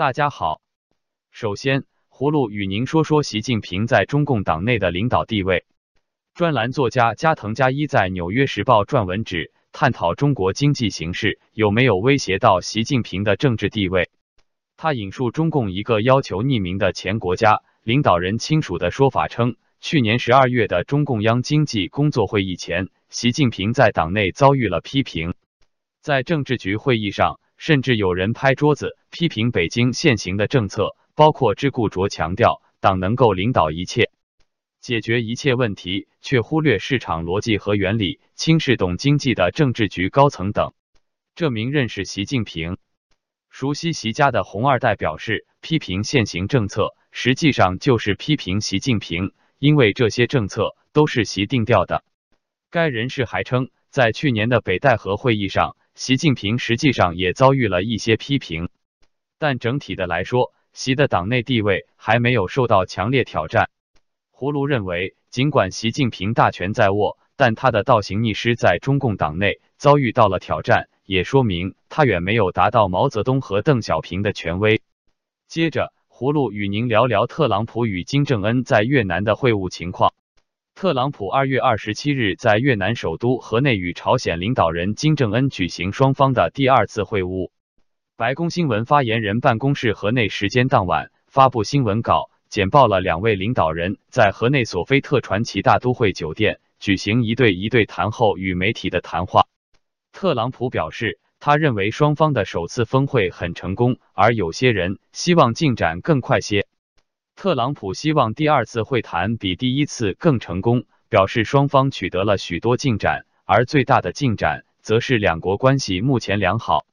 大家好，首先，葫芦与您说说习近平在中共党内的领导地位。专栏作家加藤加一在《纽约时报》撰文指，探讨中国经济形势有没有威胁到习近平的政治地位。他引述中共一个要求匿名的前国家领导人亲属的说法称，去年十二月的中共央经济工作会议前，习近平在党内遭遇了批评，在政治局会议上。甚至有人拍桌子批评北京现行的政策，包括智固着强调党能够领导一切，解决一切问题，却忽略市场逻辑和原理，轻视懂经济的政治局高层等。这名认识习近平、熟悉习家的红二代表示，批评现行政策，实际上就是批评习近平，因为这些政策都是习定调的。该人士还称，在去年的北戴河会议上。习近平实际上也遭遇了一些批评，但整体的来说，习的党内地位还没有受到强烈挑战。葫芦认为，尽管习近平大权在握，但他的倒行逆施在中共党内遭遇到了挑战，也说明他远没有达到毛泽东和邓小平的权威。接着，葫芦与您聊聊特朗普与金正恩在越南的会晤情况。特朗普二月二十七日在越南首都河内与朝鲜领导人金正恩举行双方的第二次会晤。白宫新闻发言人办公室河内时间当晚发布新闻稿，简报了两位领导人在河内索菲特传奇大都会酒店举行一对一对谈后与媒体的谈话。特朗普表示，他认为双方的首次峰会很成功，而有些人希望进展更快些。特朗普希望第二次会谈比第一次更成功，表示双方取得了许多进展，而最大的进展则是两国关系目前良好。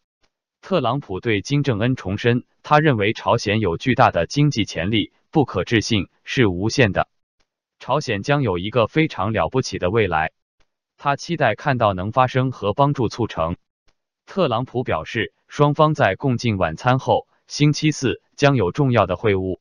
特朗普对金正恩重申，他认为朝鲜有巨大的经济潜力，不可置信，是无限的。朝鲜将有一个非常了不起的未来，他期待看到能发生和帮助促成。特朗普表示，双方在共进晚餐后，星期四将有重要的会晤。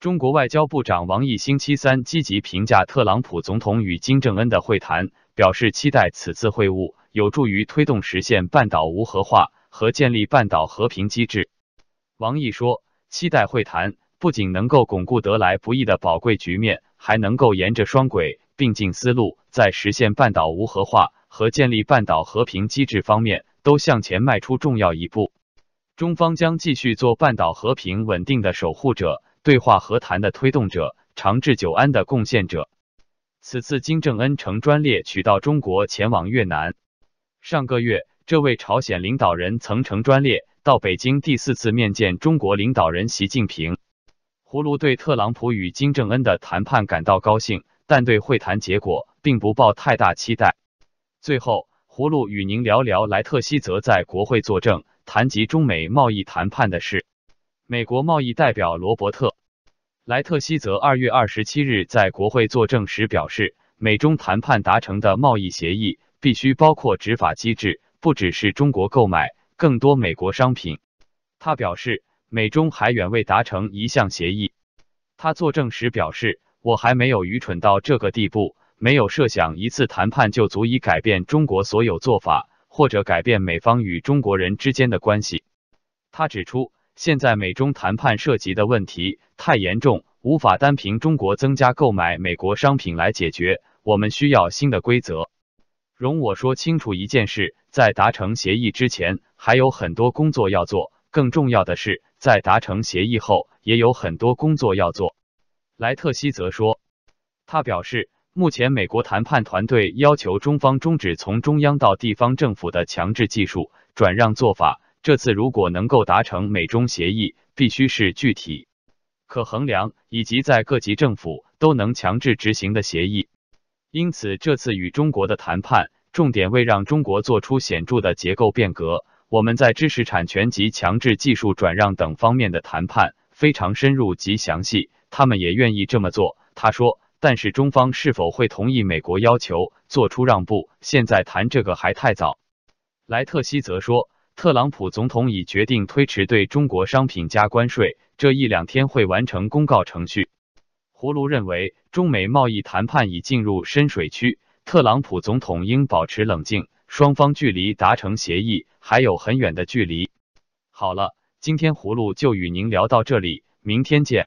中国外交部长王毅星期三积极评价特朗普总统与金正恩的会谈，表示期待此次会晤有助于推动实现半岛无核化和建立半岛和平机制。王毅说，期待会谈不仅能够巩固得来不易的宝贵局面，还能够沿着双轨并进思路，在实现半岛无核化和建立半岛和平机制方面都向前迈出重要一步。中方将继续做半岛和平稳定的守护者。对话和谈的推动者，长治久安的贡献者。此次金正恩乘专列取道中国前往越南。上个月，这位朝鲜领导人曾乘专列到北京第四次面见中国领导人习近平。葫芦对特朗普与金正恩的谈判感到高兴，但对会谈结果并不抱太大期待。最后，葫芦与您聊聊莱特希泽在国会作证，谈及中美贸易谈判的事。美国贸易代表罗伯特·莱特希泽二月二十七日在国会作证时表示，美中谈判达成的贸易协议必须包括执法机制，不只是中国购买更多美国商品。他表示，美中还远未达成一项协议。他作证时表示，我还没有愚蠢到这个地步，没有设想一次谈判就足以改变中国所有做法，或者改变美方与中国人之间的关系。他指出。现在美中谈判涉及的问题太严重，无法单凭中国增加购买美国商品来解决。我们需要新的规则。容我说清楚一件事：在达成协议之前，还有很多工作要做；更重要的是，在达成协议后，也有很多工作要做。莱特希则说，他表示，目前美国谈判团队要求中方终止从中央到地方政府的强制技术转让做法。这次如果能够达成美中协议，必须是具体、可衡量以及在各级政府都能强制执行的协议。因此，这次与中国的谈判重点为让中国做出显著的结构变革。我们在知识产权及强制技术转让等方面的谈判非常深入及详细，他们也愿意这么做。他说，但是中方是否会同意美国要求做出让步，现在谈这个还太早。莱特希则说。特朗普总统已决定推迟对中国商品加关税，这一两天会完成公告程序。葫芦认为，中美贸易谈判已进入深水区，特朗普总统应保持冷静，双方距离达成协议还有很远的距离。好了，今天葫芦就与您聊到这里，明天见。